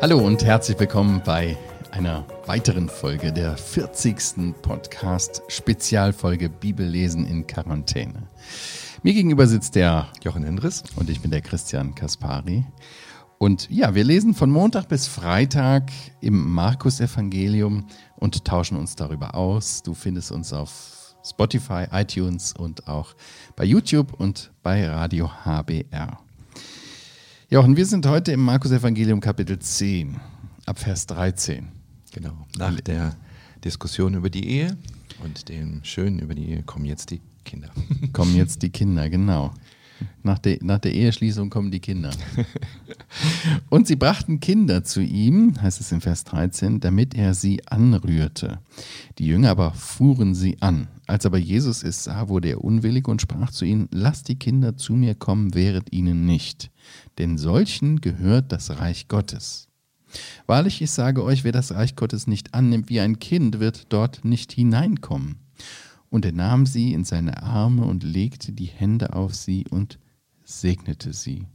Hallo und herzlich willkommen bei einer weiteren Folge der 40. Podcast Spezialfolge Bibellesen in Quarantäne. Mir gegenüber sitzt der Jochen Endres und ich bin der Christian Kaspari. Und ja, wir lesen von Montag bis Freitag im Markus-Evangelium und tauschen uns darüber aus. Du findest uns auf Spotify, iTunes und auch bei YouTube und bei Radio HBR. Jochen, wir sind heute im Markus-Evangelium Kapitel 10, ab Vers 13. Genau. Nach der Diskussion über die Ehe und dem Schönen über die Ehe kommen jetzt die Kinder. Kommen jetzt die Kinder, genau. Nach der, nach der Eheschließung kommen die Kinder. Und sie brachten Kinder zu ihm, heißt es in Vers 13, damit er sie anrührte. Die Jünger aber fuhren sie an. Als aber Jesus es sah, wurde er unwillig und sprach zu ihnen, lasst die Kinder zu mir kommen, wehret ihnen nicht, denn solchen gehört das Reich Gottes. Wahrlich, ich sage euch, wer das Reich Gottes nicht annimmt wie ein Kind, wird dort nicht hineinkommen. Und er nahm sie in seine Arme und legte die Hände auf sie und segnete sie.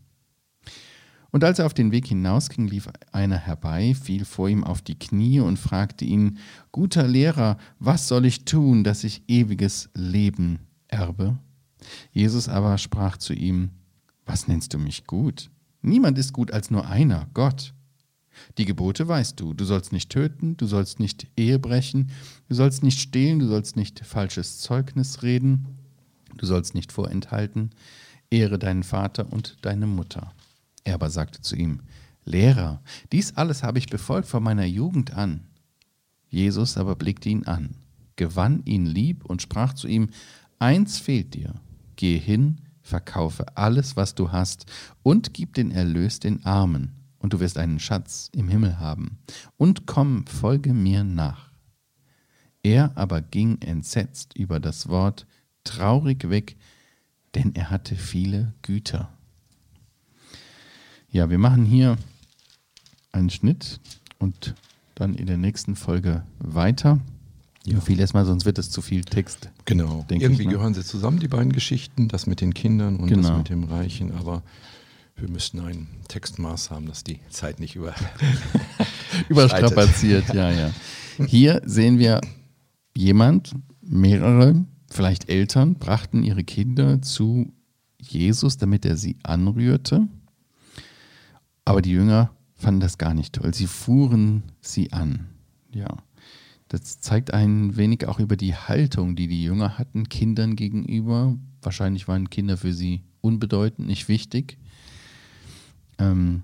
Und als er auf den Weg hinausging, lief einer herbei, fiel vor ihm auf die Knie und fragte ihn, Guter Lehrer, was soll ich tun, dass ich ewiges Leben erbe? Jesus aber sprach zu ihm, Was nennst du mich gut? Niemand ist gut als nur einer, Gott. Die Gebote weißt du. Du sollst nicht töten, du sollst nicht Ehe brechen, du sollst nicht stehlen, du sollst nicht falsches Zeugnis reden, du sollst nicht vorenthalten, ehre deinen Vater und deine Mutter. Er aber sagte zu ihm, Lehrer, dies alles habe ich befolgt von meiner Jugend an. Jesus aber blickte ihn an, gewann ihn lieb und sprach zu ihm, Eins fehlt dir, geh hin, verkaufe alles, was du hast, und gib den Erlös den Armen, und du wirst einen Schatz im Himmel haben. Und komm, folge mir nach. Er aber ging entsetzt über das Wort, traurig weg, denn er hatte viele Güter. Ja, wir machen hier einen Schnitt und dann in der nächsten Folge weiter. Ja. Viel erstmal, sonst wird es zu viel Text. Genau. Irgendwie ich, ne? gehören sie zusammen, die beiden Geschichten, das mit den Kindern und genau. das mit dem Reichen, aber wir müssten ein Textmaß haben, dass die Zeit nicht über überstrapaziert. ja, ja. Hier sehen wir jemand, mehrere, vielleicht Eltern, brachten ihre Kinder zu Jesus, damit er sie anrührte. Aber die Jünger fanden das gar nicht toll. Sie fuhren sie an. Ja. Das zeigt ein wenig auch über die Haltung, die die Jünger hatten, Kindern gegenüber. Wahrscheinlich waren Kinder für sie unbedeutend, nicht wichtig. Ähm,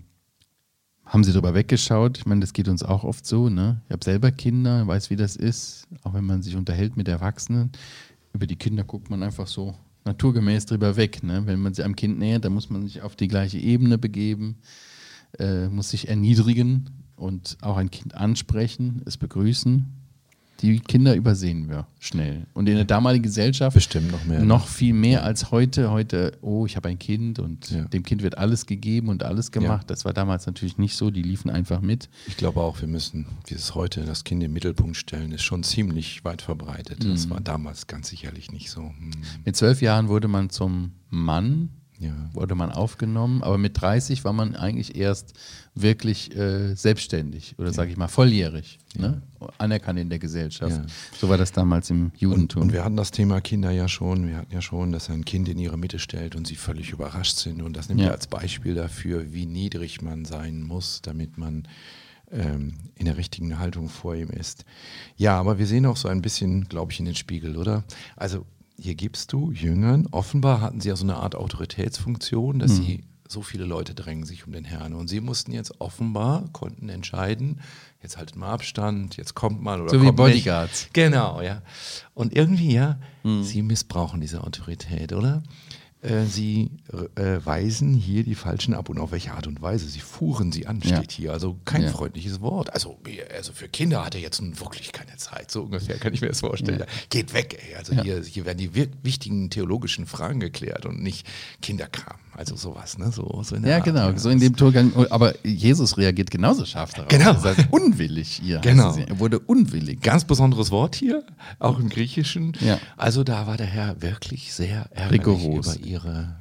haben sie darüber weggeschaut? Ich meine, das geht uns auch oft so. Ne? Ich habe selber Kinder, weiß, wie das ist. Auch wenn man sich unterhält mit Erwachsenen, über die Kinder guckt man einfach so naturgemäß drüber weg. Ne? Wenn man sich einem Kind nähert, dann muss man sich auf die gleiche Ebene begeben, äh, muss sich erniedrigen und auch ein Kind ansprechen, es begrüßen die Kinder übersehen wir schnell. Und in der damaligen Gesellschaft bestimmt noch mehr. Noch viel mehr als heute. Heute, oh, ich habe ein Kind und ja. dem Kind wird alles gegeben und alles gemacht. Ja. Das war damals natürlich nicht so. Die liefen einfach mit. Ich glaube auch, wir müssen, wie es heute das Kind im Mittelpunkt stellen, ist schon ziemlich weit verbreitet. Mhm. Das war damals ganz sicherlich nicht so. Mhm. Mit zwölf Jahren wurde man zum Mann ja. wurde man aufgenommen, aber mit 30 war man eigentlich erst wirklich äh, selbstständig oder ja. sage ich mal volljährig, ja. ne? anerkannt in der Gesellschaft. So war das damals im Judentum. Und, und, wir hatten das Thema Kinder ja schon, wir hatten ja schon, dass ein Kind in ihre Mitte stellt und sie völlig überrascht sind und das nimmt ja als Beispiel dafür, wie niedrig man sein muss, damit man ähm, in der richtigen Haltung vor ihm ist. Ja, aber wir sehen auch so ein bisschen, glaube ich, in den Spiegel, oder? Also hier gibst du Jüngern, offenbar hatten sie ja so eine Art Autoritätsfunktion, dass mhm. sie so viele Leute drängen sich um den Herrn. Und sie mussten jetzt offenbar, konnten entscheiden, jetzt haltet mal Abstand, jetzt kommt mal oder So wie Bodyguards. Nicht. Genau, ja. Und irgendwie, ja, mhm. sie missbrauchen diese Autorität, oder? Äh, sie äh, weisen hier die Falschen ab und auf welche Art und Weise. Sie fuhren sie an, steht ja. hier. Also kein ja. freundliches Wort. Also, also für Kinder hat er jetzt nun wirklich keine Zeit. So ungefähr kann ich mir das vorstellen. Ja. Geht weg, ey. Also hier, hier werden die wichtigen theologischen Fragen geklärt und nicht Kinderkram. Also sowas, ne? So, so ja, Art, genau. So in dem Turgang. Aber Jesus reagiert genauso scharf darauf. Genau. Das heißt, unwillig hier. Genau. Er wurde unwillig. Ganz besonderes Wort hier, auch im Griechischen. Ja. Also da war der Herr wirklich sehr ärgerlich Rigoros. über ihre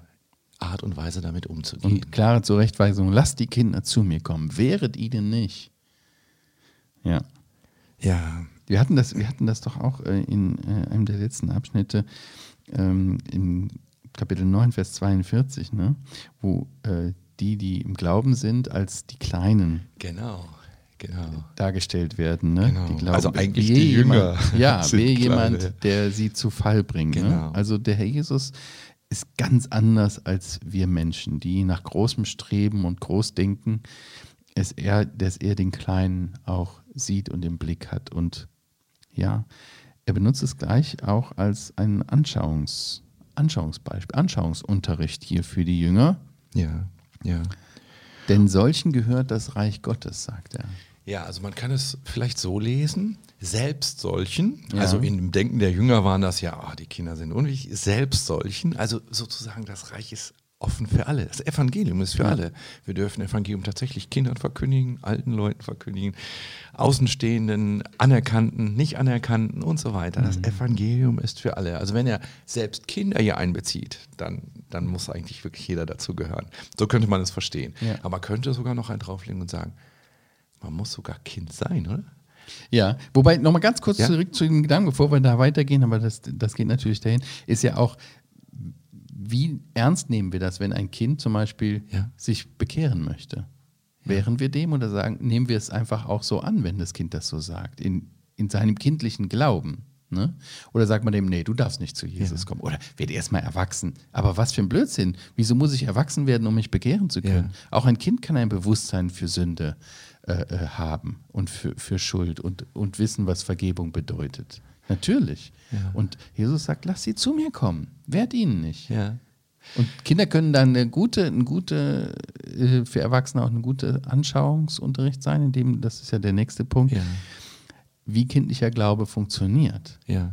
Art und Weise damit umzugehen. Und klare Zurechtweisung, lasst die Kinder zu mir kommen, wehret ihnen nicht. Ja. Ja. Wir hatten das, wir hatten das doch auch äh, in äh, einem der letzten Abschnitte ähm, im Kapitel 9, Vers 42, ne? wo äh, die, die im Glauben sind, als die Kleinen Genau, genau. dargestellt werden. Ne? Genau. Die glauben, Also eigentlich die Jünger Jemand, ja, Kleine. jemand, der sie zu Fall bringt. Ne? Genau. Also der Herr Jesus ist ganz anders als wir Menschen, die nach großem Streben und Großdenken, ist er, dass er den Kleinen auch sieht und im Blick hat. Und ja, er benutzt es gleich auch als ein Anschauungs, Anschauungsbeispiel, Anschauungsunterricht hier für die Jünger. Ja, ja. Denn solchen gehört das Reich Gottes, sagt er. Ja, also man kann es vielleicht so lesen, selbst solchen, Ja. also in dem Denken der Jünger waren das ja, ah, die Kinder sind unwichtig, selbst solchen, also sozusagen das Reich ist offen für alle. Das Evangelium ist für alle. Wir dürfen Evangelium tatsächlich Kindern verkündigen, alten Leuten verkündigen, Außenstehenden, Anerkannten, nicht Anerkannten und so weiter. Mhm. Das Evangelium ist für alle. Also wenn er selbst Kinder hier einbezieht, dann, dann muss eigentlich wirklich jeder dazugehören. So könnte man es verstehen. Ja. Aber man könnte sogar noch einen drauflegen und sagen, man muss sogar Kind sein, oder? Ja, wobei nochmal ganz kurz Ja? zurück zu dem Gedanken, bevor wir da weitergehen, aber das, das geht natürlich dahin, ist ja auch, wie ernst nehmen wir das, wenn ein Kind zum Beispiel Ja. sich bekehren möchte? Wären wir dem oder sagen, nehmen wir es einfach auch so an, wenn das Kind das so sagt, in, in seinem kindlichen Glauben? Ne? Oder sagt man dem, nee, du darfst nicht zu Jesus Ja. kommen. Oder werd erst mal erwachsen. Aber was für ein Blödsinn. Wieso muss ich erwachsen werden, um mich bekehren zu können? Auch ein Kind kann ein Bewusstsein für Sünde äh, äh, haben und für, für Schuld und, und wissen, was Vergebung bedeutet. Natürlich. Ja. Und Jesus sagt, lass sie zu mir kommen. Wehrt ihnen nicht. Ja. Und Kinder können dann eine gute, eine gute, äh, für Erwachsene auch eine gute Anschauungsunterricht sein, in dem, das ist ja der nächste Punkt, Ja. wie kindlicher Glaube funktioniert. Ja.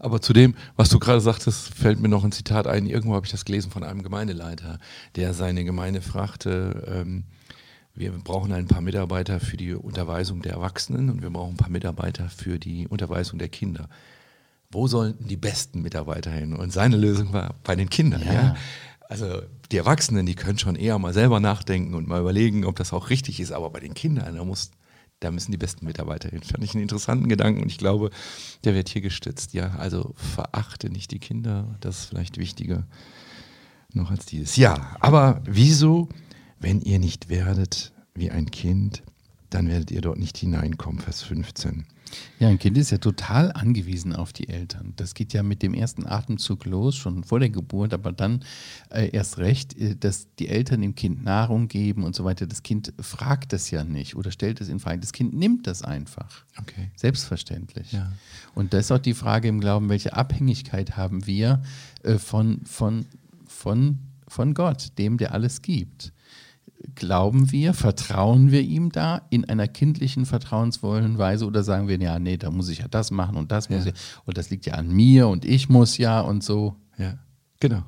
Aber zu dem, was du gerade sagtest, fällt mir noch ein Zitat ein. Irgendwo habe ich das gelesen von einem Gemeindeleiter, der seine Gemeinde fragte, ähm, wir brauchen ein paar Mitarbeiter für die Unterweisung der Erwachsenen und wir brauchen ein paar Mitarbeiter für die Unterweisung der Kinder. Wo sollten die besten Mitarbeiter hin? Und seine Lösung war bei den Kindern. Ja. Ja. Also die Erwachsenen, die können schon eher mal selber nachdenken und mal überlegen, ob das auch richtig ist. Aber bei den Kindern, da, muss, da müssen die besten Mitarbeiter hin. Fand ich einen interessanten Gedanken und ich glaube, der wird hier gestützt. Ja, also verachte nicht die Kinder. Das ist vielleicht wichtiger noch als dieses. Ja, aber wieso, wenn ihr nicht werdet wie ein Kind, dann werdet ihr dort nicht hineinkommen, Vers 15. Ja, ein Kind ist ja total angewiesen auf die Eltern. Das geht ja mit dem ersten Atemzug los, schon vor der Geburt, aber dann äh, erst recht, äh, dass die Eltern dem Kind Nahrung geben und so weiter. Das Kind fragt das ja nicht oder stellt es in Frage. Das Kind nimmt das einfach. Okay. Selbstverständlich. Ja. Und da ist auch die Frage im Glauben, welche Abhängigkeit haben wir äh, von, von, von, von Gott, dem, der alles gibt. Glauben wir, vertrauen wir ihm da in einer kindlichen, vertrauensvollen Weise oder sagen wir, ja, nee, da muss ich ja das machen und das muss Ja. ich, und das liegt ja an mir und ich muss ja und so. Ja, genau.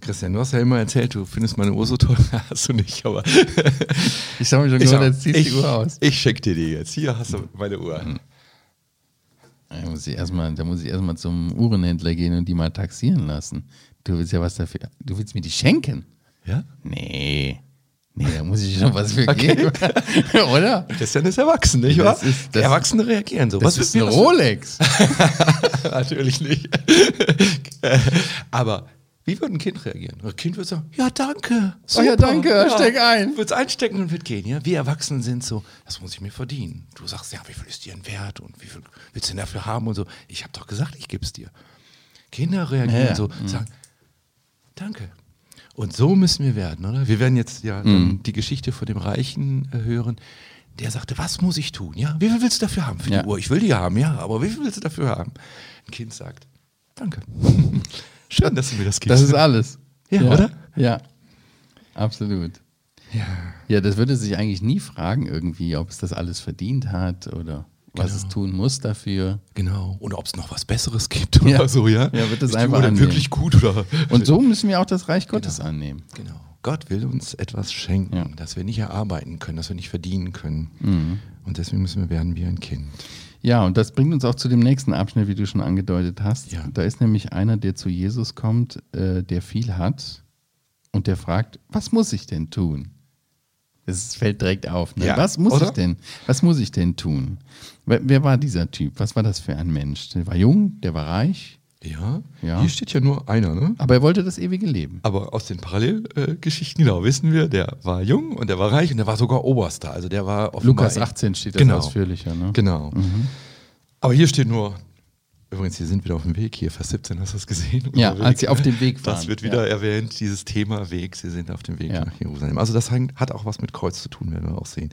Christian, du hast ja immer erzählt, du findest meine Uhr so toll. Hast du nicht, aber. Ich habe mir schon gehört, jetzt ziehst du die Uhr aus. ich schenke dir die jetzt. Hier hast du meine Uhr. Da muss ich erstmal, da muss ich erstmal zum Uhrenhändler gehen und die mal taxieren lassen. Du willst ja was dafür, du willst mir die schenken? Ja? Nee. Nee, da muss ich schon was für geben. Oder? Christian ist erwachsen, nicht wahr? Ist- das- Erwachsene reagieren so. Das Was ist ein Rolex. Natürlich nicht. Aber wie würde ein Kind reagieren? Ein Kind würde sagen, ja, danke. Oh ja, danke, steck ein. Wird es einstecken und wird gehen, ja? Wir Erwachsenen sind so, das muss ich mir verdienen. Du sagst, ja, wie viel ist dir ein Wert und wie viel willst du denn dafür haben und so. Ich habe doch gesagt, ich gebe es dir. Kinder reagieren Ja, ja. so, sagen, danke. Und so müssen wir werden, oder? Wir werden jetzt ja dann die Geschichte von dem Reichen äh, hören. Der sagte, was muss ich tun? Ja, wie viel willst du dafür haben für Ja. die Uhr? Ich will die haben, ja, aber wie viel willst du dafür haben? Ein Kind sagt, danke. Schön, dass du mir das gibst. Das ist alles. Ja, oder? Ja, absolut. ja. Ja, das würde sich eigentlich nie fragen irgendwie, ob es das alles verdient hat oder was Genau. es tun muss dafür. Genau. Oder ob es noch was Besseres gibt Ja. oder so, ja? Ja, wird die einfach annehmen. wirklich gut oder? Und so müssen wir auch das Reich Gottes annehmen. Genau. Gott will uns etwas schenken, Ja. das wir nicht erarbeiten können, das wir nicht verdienen können. Und deswegen müssen wir werden wie ein Kind. Ja, und das bringt uns auch zu dem nächsten Abschnitt, wie du schon angedeutet hast. Ja. Da ist nämlich einer, der zu Jesus kommt, äh, der viel hat Und der fragt, was muss ich denn tun? Das fällt direkt auf. Ne? Ja, was muss oder? ich denn? Was muss ich denn tun? Wer, wer war dieser Typ? Was war das für ein Mensch? Der war jung, der war reich, Ja. Ja. Hier steht ja nur einer, ne? aber er wollte das ewige Leben. Aber aus den Parallelgeschichten, genau, wissen wir, der war jung und der war reich und der war sogar Oberster. Also der war Lukas in- 18 steht das Genau. ausführlicher. Ne? Genau. Aber hier steht nur, übrigens, hier sind wir auf dem Weg, hier, Vers 17, hast du das gesehen? Ja, als sie auf dem Weg Das waren, wird ja. wieder erwähnt, dieses Thema Weg, sie sind auf dem Weg Ja. nach Jerusalem. Also das hat auch was mit Kreuz zu tun, werden wir auch sehen.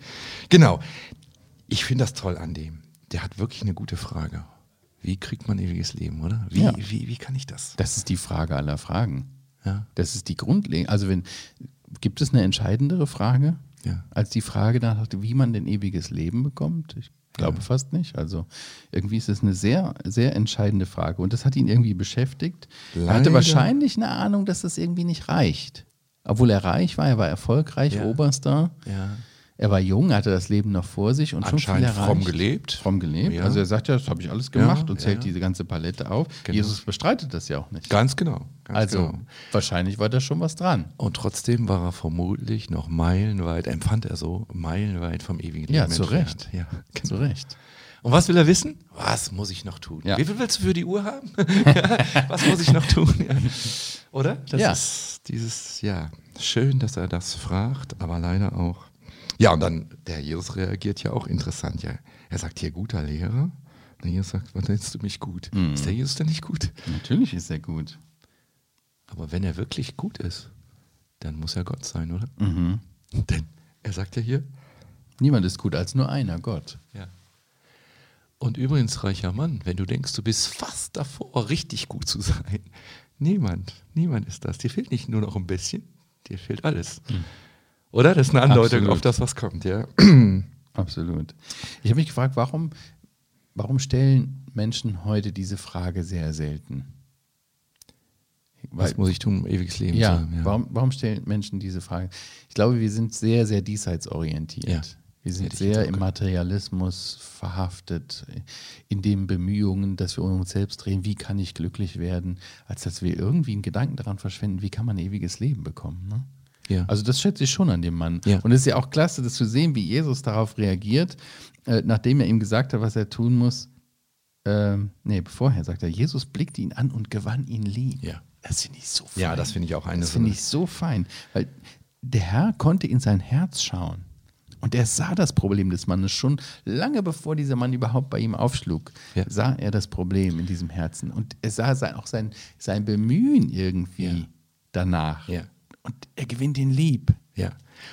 Genau. Ich finde das toll an dem. Der hat wirklich eine gute Frage. Wie kriegt man ewiges Leben, oder? Wie, Ja. wie, wie kann ich das? Das ist die Frage aller Fragen. Ja. Das ist die grundlegende. Also wenn gibt es eine entscheidendere Frage Ja. als die Frage danach, wie man denn ewiges Leben bekommt? Ich glaube fast nicht. Also irgendwie ist es eine sehr, sehr entscheidende Frage. Und das hat ihn irgendwie beschäftigt. Er hatte Leider- wahrscheinlich eine Ahnung, dass das irgendwie nicht reicht. Obwohl er reich war, er war erfolgreich, Ja. Oberster. Ja. Er war jung, hatte das Leben noch vor sich und schon viel Anscheinend erreicht. fromm gelebt. Fromm gelebt. Ja. Also er sagt ja, das habe ich alles gemacht Ja, und zählt ja. diese ganze Palette auf. Genau. Jesus bestreitet das ja auch nicht. Ganz genau. Ganz Also genau. wahrscheinlich war da schon was dran. Und trotzdem war er vermutlich noch meilenweit, empfand er so, meilenweit vom ewigen Leben Ja, zu. Recht. Ja, genau. Zu Recht. Und was will er wissen? Was muss ich noch tun? Ja. Wie viel willst du für die Uhr haben? ja, was muss ich noch tun? Ja. Oder? Das Ja. ist dieses, ja, schön, dass er das fragt, aber leider auch. Ja, und dann, der Jesus reagiert ja auch interessant. Ja. Er sagt hier, guter Lehrer. Der Jesus sagt, was nennst du mich gut? Mhm. Ist der Jesus denn nicht gut? Natürlich ist er gut. Aber wenn er wirklich gut ist, dann muss er Gott sein, oder? Mhm. Denn er sagt ja hier, Niemand ist gut als nur einer, Gott. Ja. Und übrigens, reicher Mann, wenn du denkst, du bist fast davor, richtig gut zu sein, niemand, niemand ist das. Dir fehlt nicht nur noch ein bisschen, dir fehlt alles. Oder? Das ist eine Andeutung Absolut. auf das, was kommt, ja. Absolut. Ich habe mich gefragt, warum, warum stellen Menschen heute diese Frage sehr selten? Was muss ich tun, um ewiges Leben zu ja, haben? Ja. Warum, warum stellen Menschen diese Frage? Ich glaube, wir sind sehr, sehr diesseitsorientiert. Ja. Wir sind sehr im Materialismus verhaftet, in den Bemühungen, dass wir um uns selbst drehen, wie kann ich glücklich werden, als dass wir irgendwie einen Gedanken daran verschwenden, wie kann man ewiges Leben bekommen. Ne? Ja. Also das schätze ich schon an dem Mann. Ja. Und es ist ja auch klasse, das zu sehen, wie Jesus darauf reagiert, äh, nachdem er ihm gesagt hat, was er tun muss. Ähm, nee, vorher sagt er, Jesus blickte ihn an und gewann ihn lieb. Ja. Das finde ich so fein. Ja, das finde ich auch eine Das finde ich so fein. Weil der Herr konnte in sein Herz schauen. Und er sah das Problem des Mannes schon lange bevor dieser Mann überhaupt bei ihm aufschlug, Ja. sah er das Problem in diesem Herzen. Und er sah sein, auch sein, sein Bemühen irgendwie Ja. danach. Ja. Und er gewinnt ihn lieb. Ja.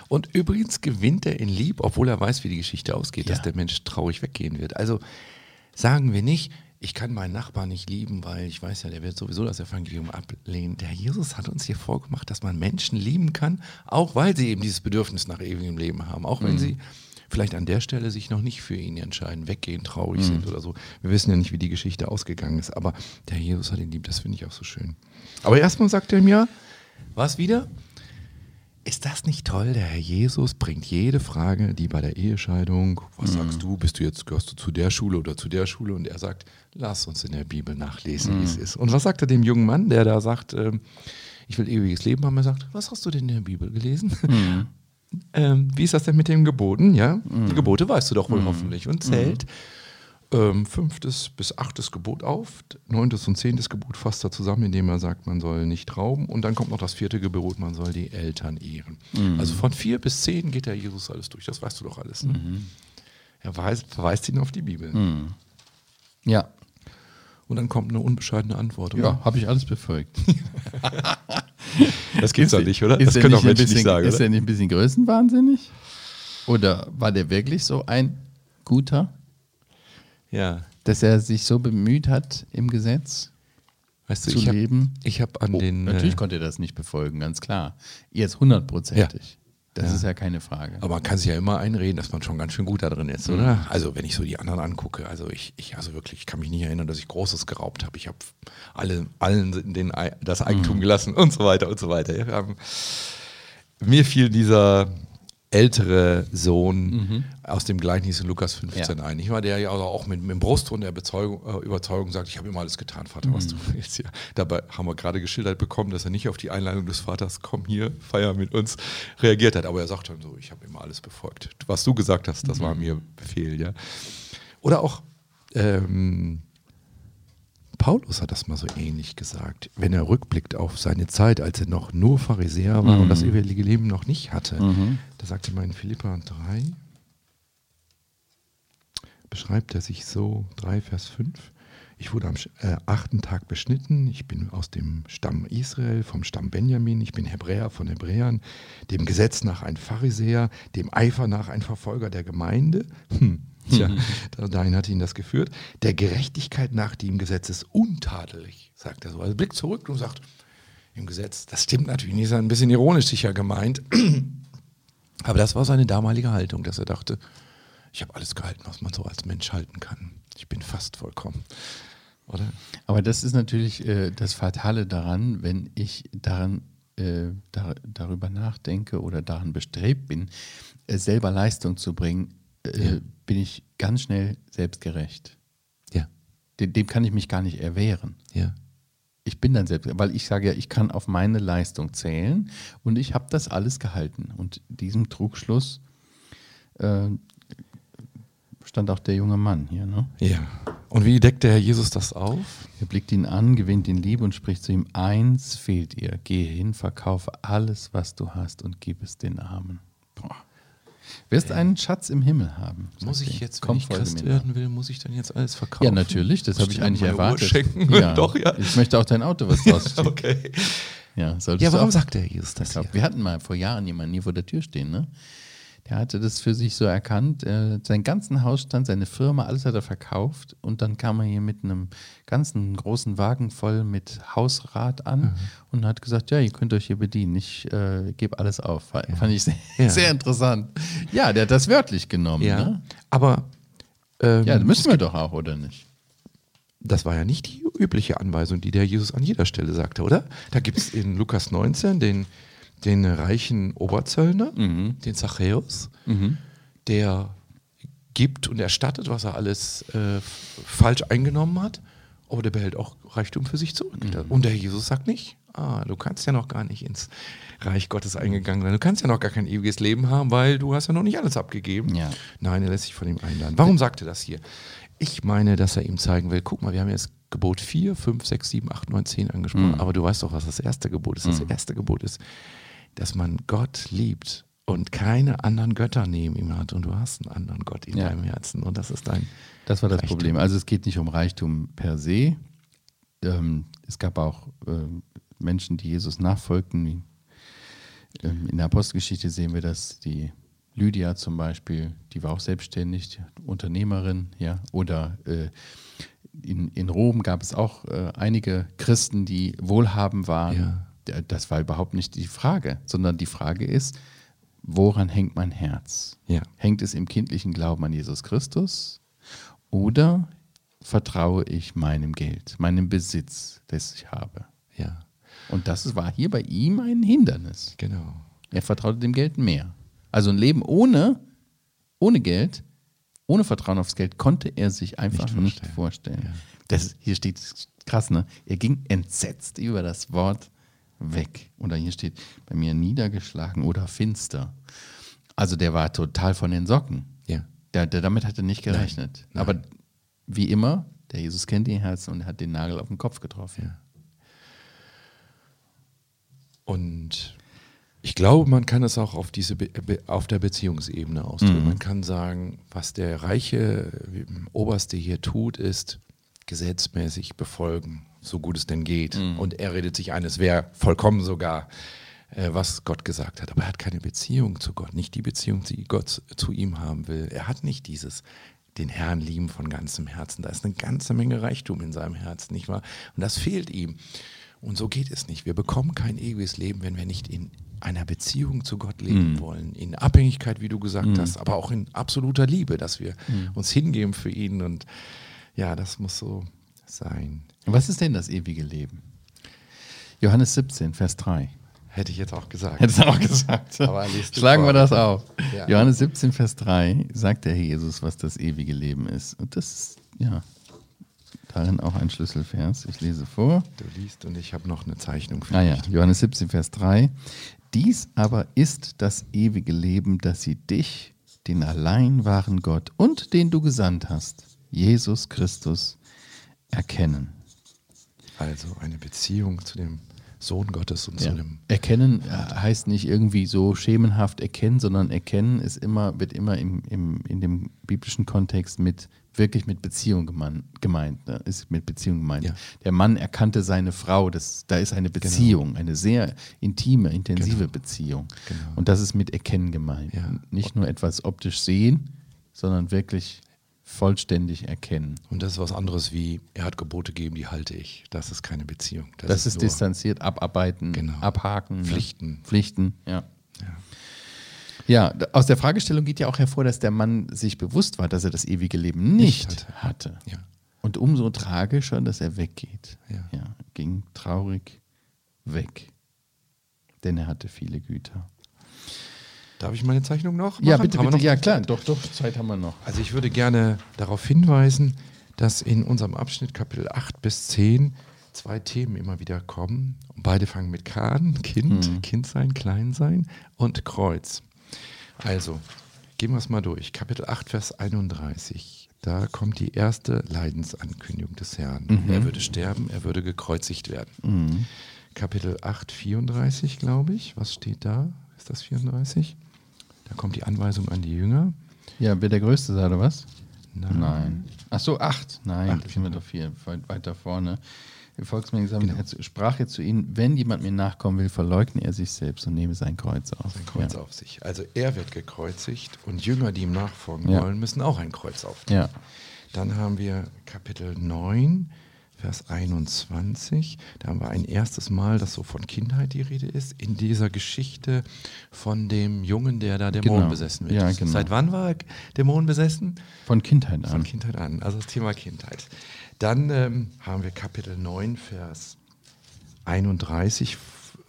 Und übrigens gewinnt er in Lieb, obwohl er weiß, wie die Geschichte ausgeht, Ja. dass der Mensch traurig weggehen wird. Also sagen wir nicht, ich kann meinen Nachbarn nicht lieben, weil ich weiß ja, der wird sowieso das Evangelium ablehnen. Der Jesus hat uns hier vorgemacht, dass man Menschen lieben kann, auch weil sie eben dieses Bedürfnis nach ewigem Leben haben, auch Mhm. wenn sie vielleicht an der Stelle sich noch nicht für ihn entscheiden, weggehen, Mhm. traurig sind oder so. Wir wissen ja nicht, wie die Geschichte ausgegangen ist, aber der Jesus hat ihn lieb, das finde ich auch so schön. Aber erstmal sagt er mir, was wieder? Ist das nicht toll? Der Herr Jesus bringt jede Frage, die bei der Ehescheidung, was sagst du, bist du jetzt, gehörst du zu der Schule oder zu der Schule? Und er sagt, lass uns in der Bibel nachlesen, wie es ist. Und was sagt er dem jungen Mann, der da sagt, ähm, ich will ewiges Leben haben? Er sagt, was hast du denn in der Bibel gelesen? ähm, wie ist das denn mit den Geboten? Ja, die Gebote weißt du doch wohl hoffentlich. Und zählt ähm, fünftes bis achtes Gebot auf, neuntes und zehntes Gebot fasst er zusammen, indem er sagt, man soll nicht rauben. Und dann kommt noch das vierte Gebot, man soll die Eltern ehren. Also von vier bis zehn geht der Jesus alles durch. Das weißt du doch alles. Ne? Er verweist, verweist ihn auf die Bibel. Ja, Und dann kommt eine unbescheidene Antwort. oder? ja habe ich alles befolgt. das gibt's doch nicht, oder? Ist das können doch Menschen bisschen, nicht sagen, Ist oder? er nicht ein bisschen größenwahnsinnig? Oder war der wirklich so ein guter, Ja. dass er sich so bemüht hat, im Gesetz Weißt du, zu ich habe leben? hab an Oh, den. natürlich äh, konnte er das nicht befolgen, ganz klar. Jetzt hundertprozentig. Das Ja. ist ja keine Frage. Aber man kann sich ja immer einreden, dass man schon ganz schön gut da drin ist, oder? Also wenn ich so die anderen angucke, also ich, ich also wirklich, ich kann mich nicht erinnern, dass ich Großes geraubt habe. Ich habe alle, allen den, das Eigentum gelassen und so weiter und so weiter. Ja, wir haben, mir fiel dieser ältere Sohn mhm. aus dem Gleichnis in Lukas 15 ja. ein. Ich war der ja auch mit, mit dem Brustton der Bezeugung, äh, Überzeugung sagt, ich habe immer alles getan, Vater, was mhm. du willst hier. Dabei haben wir gerade geschildert bekommen, dass er nicht auf die Einladung des Vaters, komm hier, feier mit uns, reagiert hat. Aber er sagt dann so, ich habe immer alles befolgt. Was du gesagt hast, das mhm. war mir Befehl, ja. Oder auch ähm, Paulus hat das mal so ähnlich gesagt, wenn er rückblickt auf seine Zeit, als er noch nur Pharisäer war mhm. und das mhm. ewige Leben noch nicht hatte. Mhm. Da sagt er mal in Philippa 3, beschreibt er sich so, 3 Vers 5, ich wurde am äh, achten Tag beschnitten. Ich bin aus dem Stamm Israel, vom Stamm Benjamin. Ich bin Hebräer von Hebräern, dem Gesetz nach ein Pharisäer, dem Eifer nach ein Verfolger der Gemeinde. Hm. Tja, dahin hat ihn das geführt. Der Gerechtigkeit nach, die im Gesetz ist untadelig, sagt er so. Also blickt zurück und sagt, im Gesetz, das stimmt natürlich nicht, ist ein bisschen ironisch sicher gemeint. Aber das war seine damalige Haltung, dass er dachte, ich habe alles gehalten, was man so als Mensch halten kann. Ich bin fast vollkommen. Oder? Aber das ist natürlich äh, das Fatale daran, wenn ich daran, äh, dar darüber nachdenke oder daran bestrebt bin, äh, selber Leistung zu bringen, äh, bin ich ganz schnell selbstgerecht. Ja. Dem, dem, kann ich mich gar nicht erwehren. Ja. Ich bin dann selbst, weil ich sage ja, ich kann auf meine Leistung zählen und ich habe das alles gehalten. Und diesem Trugschluss äh, stand auch der junge Mann hier. Ne? Ja. Und wie deckt der Herr Jesus das auf? Er blickt ihn an, gewinnt ihn Liebe und spricht zu ihm: Eins fehlt ihr, gehe hin, verkaufe alles, was du hast und gib es den Armen. Boah wirst einen Schatz im Himmel haben. Muss ich jetzt, wenn ich Christ werden will, muss ich dann jetzt alles verkaufen? Ja, natürlich, das habe ich eigentlich erwartet. Ja. Doch, ja. Ich möchte auch dein Auto, was draus steht. okay. Ja, ja warum sagt der Jesus das? Glaub, wir hatten mal vor Jahren jemanden hier vor der Tür stehen, ne? Er hatte das für sich so erkannt. Äh, seinen ganzen Hausstand, seine Firma, alles hat er verkauft. Und dann kam er hier mit einem ganzen großen Wagen voll mit Hausrat an mhm. und hat gesagt: Ja, ihr könnt euch hier bedienen. Ich äh, gebe alles auf. Ja. Fand ich sehr, ja. sehr, interessant. Ja, der hat das wörtlich genommen. Ja. Ne? Aber. Ähm, ja, müssen wir doch auch, oder nicht? Das war ja nicht die übliche Anweisung, die der Jesus an jeder Stelle sagte, oder? Da gibt es in Lukas 19 den den reichen Oberzöllner, mhm. den Zachäus, mhm. der gibt und erstattet, was er alles äh, falsch eingenommen hat, aber der behält auch Reichtum für sich zurück. Mhm. Und der Jesus sagt nicht, ah, du kannst ja noch gar nicht ins Reich Gottes eingegangen sein, du kannst ja noch gar kein ewiges Leben haben, weil du hast ja noch nicht alles abgegeben. Ja. Nein, er lässt sich von ihm einladen. Warum sagt er das hier? Ich meine, dass er ihm zeigen will, guck mal, wir haben jetzt Gebot 4, 5, 6, 7, 8, 9, 10 angesprochen, mhm. aber du weißt doch, was das erste Gebot ist. Das mhm. erste Gebot ist, dass man Gott liebt und keine anderen Götter neben ihm hat und du hast einen anderen Gott in ja. deinem Herzen und das ist dein. Das war das Reichtum. Problem. Also es geht nicht um Reichtum per se. Ähm, es gab auch ähm, Menschen, die Jesus nachfolgten. Ähm, in der Apostelgeschichte sehen wir das, die Lydia zum Beispiel, die war auch selbstständig, Unternehmerin, ja, oder äh, in, in Rom gab es auch äh, einige Christen, die wohlhabend waren. Ja das war überhaupt nicht die Frage, sondern die Frage ist, woran hängt mein Herz? Ja. Hängt es im kindlichen Glauben an Jesus Christus oder vertraue ich meinem Geld, meinem Besitz, das ich habe? Ja. Und das war hier bei ihm ein Hindernis. Genau. Er vertraute dem Geld mehr. Also ein Leben ohne, ohne Geld, ohne Vertrauen aufs Geld, konnte er sich einfach nicht vorstellen. Nicht vorstellen. Ja. Das, hier steht krass, ne? Er ging entsetzt über das Wort weg. Oder hier steht bei mir niedergeschlagen oder finster. Also der war total von den Socken. Ja. Der, der damit hatte nicht gerechnet. Nein, nein. Aber wie immer, der Jesus kennt die Herzen und hat den Nagel auf den Kopf getroffen. Ja. Und ich glaube, man kann es auch auf, diese Be auf der Beziehungsebene ausdrücken. Mhm. Man kann sagen, was der reiche Oberste hier tut, ist gesetzmäßig befolgen so gut es denn geht. Mhm. Und er redet sich ein, es wäre vollkommen sogar, äh, was Gott gesagt hat. Aber er hat keine Beziehung zu Gott, nicht die Beziehung, die Gott zu ihm haben will. Er hat nicht dieses den Herrn lieben von ganzem Herzen. Da ist eine ganze Menge Reichtum in seinem Herzen, nicht wahr? Und das fehlt ihm. Und so geht es nicht. Wir bekommen kein ewiges Leben, wenn wir nicht in einer Beziehung zu Gott leben mm. wollen. In Abhängigkeit, wie du gesagt mm. hast, aber auch in absoluter Liebe, dass wir mm. uns hingeben für ihn. Und ja, das muss so sein. Was ist denn das ewige Leben? Johannes 17, Vers 3. Hätte ich jetzt auch gesagt. Hättest du auch gesagt. Aber Schlagen vor. wir das auf. Ja. Johannes 17, Vers 3 sagt der Herr Jesus, was das ewige Leben ist. Und das ist, ja, darin auch ein Schlüsselvers. Ich lese vor. Du liest und ich habe noch eine Zeichnung für Ah ja, dich. Johannes 17, Vers 3. Dies aber ist das ewige Leben, dass sie dich, den allein wahren Gott und den du gesandt hast, Jesus Christus, erkennen. Also eine Beziehung zu dem Sohn Gottes und Ja. zu dem Erkennen äh, heißt nicht irgendwie so schemenhaft erkennen, sondern erkennen ist immer, wird immer im, im, in dem biblischen Kontext mit wirklich mit Beziehung gemein, gemeint. Ne? Ist mit Beziehung gemeint. Ja. Der Mann erkannte seine Frau, das, da ist eine Beziehung, eine sehr intime, intensive Genau. Beziehung. Genau. Und das ist mit Erkennen gemeint. Ja. Nicht nur etwas optisch sehen, sondern wirklich vollständig erkennen. Und das ist was anderes wie, er hat Gebote gegeben, die halte ich. Das ist keine Beziehung. Das, ist nur- distanziert, abarbeiten, Genau. abhaken. ne? Pflichten. Pflichten, ja. Ja. Ja, aus der Fragestellung geht ja auch hervor, dass der Mann sich bewusst war, dass er das ewige Leben nicht, Nicht hatte. Ja. Und umso tragischer, dass er weggeht. Ja. ging traurig weg. Denn er hatte viele Güter. Darf ich meine Zeichnung noch? Ja, machen? bitte, wir bitte. noch Ja, klar. Doch, doch, Zeit haben wir noch. Also ich würde gerne darauf hinweisen, dass in unserem Abschnitt Kapitel 8 bis 10 zwei Themen immer wieder kommen. Und beide fangen mit K an, Kind, Kind sein, Klein sein und Kreuz. Also, gehen wir es mal durch. Kapitel 8, Vers 31. Da kommt die erste Leidensankündigung des Herrn. Er würde sterben, er würde gekreuzigt werden. Kapitel 8, 34, glaube ich. Was steht da? Ist das 34? Da kommt die Anweisung an die Jünger. Ja, wer der Größte sei, oder was? Nein. Nein. Ach so, acht. Nein, Acht, das sind wir doch viel weit- weiter vorne. Die Volksmenge Genau. zu- sprach jetzt zu ihnen, wenn jemand mir nachkommen will, verleugne er sich selbst und nehme sein Kreuz auf. Ein Kreuz ja. auf sich. Also er wird gekreuzigt und Jünger, die ihm nachfolgen Ja. wollen, müssen auch ein Kreuz aufnehmen. Ja. Dann haben wir Kapitel 9, Vers 21. Da haben wir ein erstes Mal, dass so von Kindheit die Rede ist, in dieser Geschichte von dem Jungen, der da Dämonen Genau. besessen wird. Ja, genau. Seit wann war er Dämonen besessen? Von Kindheit Von an. Kindheit an, also das Thema Kindheit. Dann ähm, haben wir Kapitel 9, Vers 31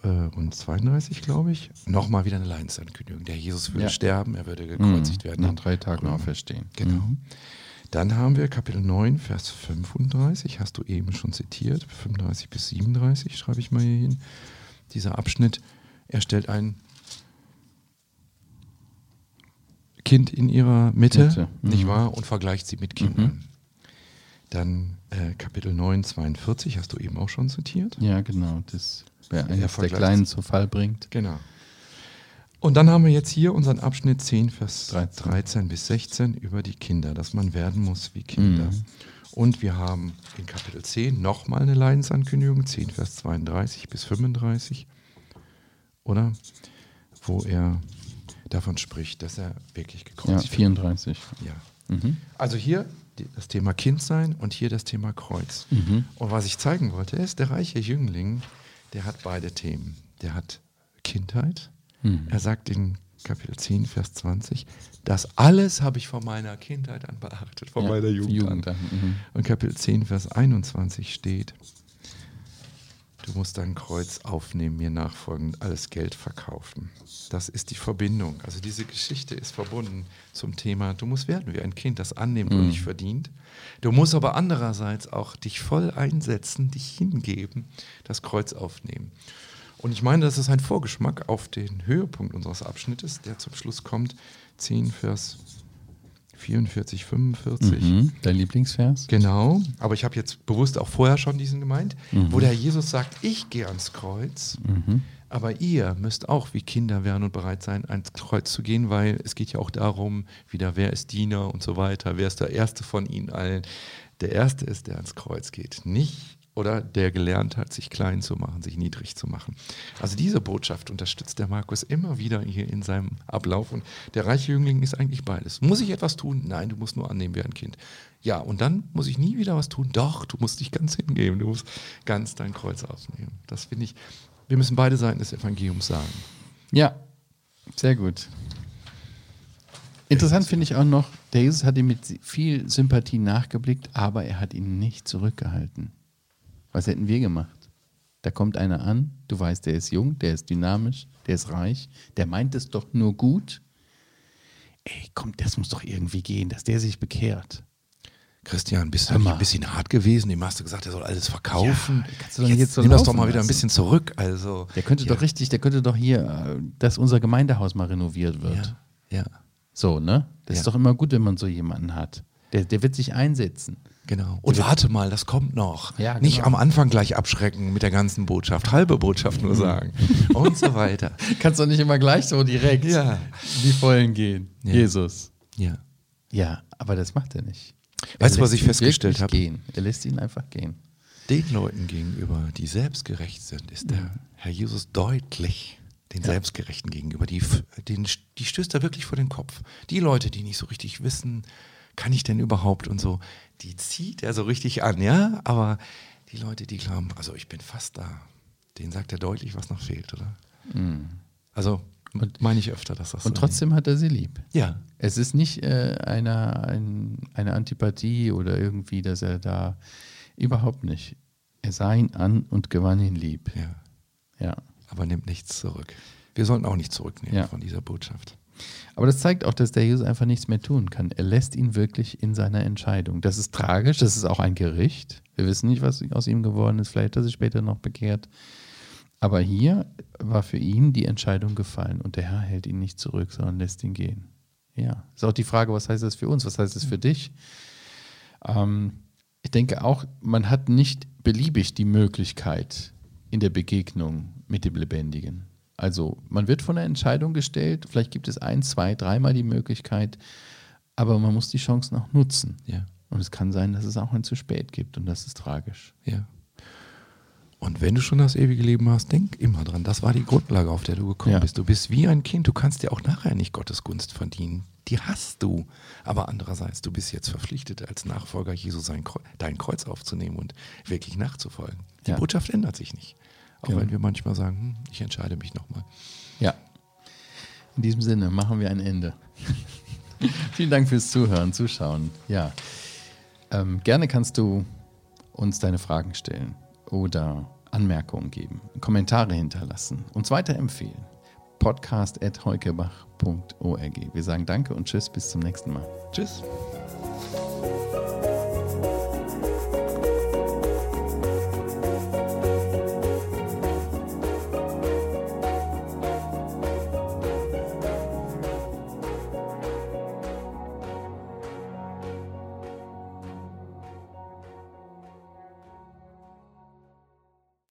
äh, und 32, glaube ich. Nochmal wieder eine Leidensankündigung. Der Jesus würde Ja. sterben, er würde gekreuzigt Mhm. werden. Nach drei Tagen auferstehen. Genau. Mhm. Dann haben wir Kapitel 9, Vers 35, hast du eben schon zitiert, 35 bis 37 schreibe ich mal hier hin. Dieser Abschnitt, er stellt ein Kind in ihrer Mitte, Mitte, mhm. nicht wahr, und vergleicht sie mit Kindern. Dann äh, Kapitel 9, 42, hast du eben auch schon zitiert. Ja, genau. Das, wer Er eines der Kleinen zu Fall bringt. Genau. Und dann haben wir jetzt hier unseren Abschnitt 10, Vers 13. 13, bis 16 über die Kinder, dass man werden muss wie Kinder. Mhm. Und wir haben in Kapitel 10 nochmal eine Leidensankündigung, 10, Vers 32 bis 35, oder? Wo er davon spricht, dass er wirklich Ja, gekreuzigt wird. 34. Ja. Mhm. Also hier das Thema Kind sein und hier das Thema Kreuz. Mhm. Und was ich zeigen wollte, ist, der reiche Jüngling, der hat beide Themen. Der hat Kindheit. Mhm. Er sagt in Kapitel 10, Vers 20, das alles habe ich von meiner Kindheit an beachtet, von Ja, meiner Jugend, Jugend an. mhm. Und Kapitel 10, Vers 21 steht, du musst dein Kreuz aufnehmen, mir nachfolgen, alles Geld verkaufen. Das ist die Verbindung. Also diese Geschichte ist verbunden zum Thema, du musst werden wie ein Kind, das annimmt und nicht verdient. Du musst aber andererseits auch dich voll einsetzen, dich hingeben, das Kreuz aufnehmen. Und ich meine, das ist ein Vorgeschmack auf den Höhepunkt unseres Abschnittes, der zum Schluss kommt, 10, Vers 44, 45. Mhm. Dein Lieblingsvers? Genau, aber ich habe jetzt bewusst auch vorher schon diesen gemeint, wo der Herr Jesus sagt, ich gehe ans Kreuz, aber ihr müsst auch wie Kinder werden und bereit sein, ans Kreuz zu gehen, weil es geht ja auch darum, wieder, wer ist Diener und so weiter, wer ist der Erste von ihnen allen. Der Erste ist, der ans Kreuz geht, nicht oder der gelernt hat, sich klein zu machen, sich niedrig zu machen. Also diese Botschaft unterstützt der Markus immer wieder hier in seinem Ablauf und der reiche Jüngling ist eigentlich beides. Muss ich etwas tun? Nein, du musst nur annehmen wie ein Kind. Ja, und dann muss ich nie wieder was tun? Doch, du musst dich ganz hingeben, du musst ganz dein Kreuz aufnehmen. Das finde ich, wir müssen beide Seiten des Evangeliums sagen. Ja, sehr gut. Interessant finde ich auch noch, der Jesus hat ihm mit viel Sympathie nachgeblickt, aber er hat ihn nicht zurückgehalten. Was hätten wir gemacht? Da kommt einer an, du weißt, der ist jung, der ist dynamisch, der ist reich, der meint es doch nur gut. Ey, komm, das muss doch irgendwie gehen, dass der sich bekehrt. Christian, bist du ein bisschen hart gewesen? Dem hast du gesagt, er soll alles verkaufen. Ja, kannst du doch nicht jetzt so nimm das doch mal wieder ein bisschen zurück. Also, Der könnte ja, doch richtig, der könnte doch hier, dass unser Gemeindehaus mal renoviert wird. Ja, ja, So, ne? Das ist doch immer gut, wenn man so jemanden hat. Der, der wird sich einsetzen. genau. Und warte mal, das kommt noch. Ja, Nicht genau. am Anfang gleich abschrecken mit der ganzen Botschaft, halbe Botschaft nur sagen und so weiter. Kannst doch nicht immer gleich so direkt Ja. die Vollen gehen. Ja. Jesus. Ja. Ja, aber das macht er nicht. Weißt du, was ich festgestellt habe? Er lässt ihn einfach gehen. Den Leuten gegenüber, die selbstgerecht sind, ist der Herr Jesus deutlich den Selbstgerechten gegenüber. Die, den, die stößt er wirklich vor den Kopf. Die Leute, die nicht so richtig wissen, kann ich denn überhaupt und so, die zieht er so richtig an, ja? Aber die Leute, die glauben, also ich bin fast da, denen sagt er deutlich, was noch fehlt, oder? Also meine ich öfter, dass das Und so trotzdem hat er sie lieb. Ja, Es ist nicht äh, eine, ein, eine Antipathie oder irgendwie, dass er da überhaupt nicht. Er sah ihn an und gewann ihn lieb. ja. Ja. Aber nimmt nichts zurück. Wir sollten auch nicht zurücknehmen Ja. von dieser Botschaft. Aber das zeigt auch, dass der Jesus einfach nichts mehr tun kann. Er lässt ihn wirklich in seiner Entscheidung. Das ist tragisch, das ist auch ein Gericht. Wir wissen nicht, was aus ihm geworden ist. Vielleicht hat er sich später noch bekehrt. Aber hier war für ihn die Entscheidung gefallen und der Herr hält ihn nicht zurück, sondern lässt ihn gehen. Ja, ist auch die Frage, was heißt das für uns? Was heißt das für dich? Ähm, ich denke auch, man hat nicht beliebig die Möglichkeit in der Begegnung mit dem Lebendigen. Also man wird vor eine Entscheidung gestellt, vielleicht gibt es ein, zwei, dreimal die Möglichkeit, aber man muss die Chance noch nutzen. Ja. Und es kann sein, dass es auch ein zu spät gibt und das ist tragisch. Ja. Und wenn du schon das ewige Leben hast, denk immer dran, das war die Grundlage, auf der du gekommen Ja. bist. Du bist wie ein Kind, du kannst dir auch nachher nicht Gottes Gunst verdienen. Die hast du. Aber andererseits, du bist jetzt verpflichtet, als Nachfolger Jesu sein dein Kreuz aufzunehmen und wirklich nachzufolgen. Die Ja. Botschaft ändert sich nicht. Auch Genau. wenn wir manchmal sagen, hm, ich entscheide mich nochmal. Ja. In diesem Sinne machen wir ein Ende. Vielen Dank fürs Zuhören, Zuschauen. Ja. Ähm, gerne kannst du uns deine Fragen stellen oder Anmerkungen geben, Kommentare hinterlassen, uns weiterempfehlen. Podcast.heukebach.org. Wir sagen Danke und Tschüss, bis zum nächsten Mal. Tschüss.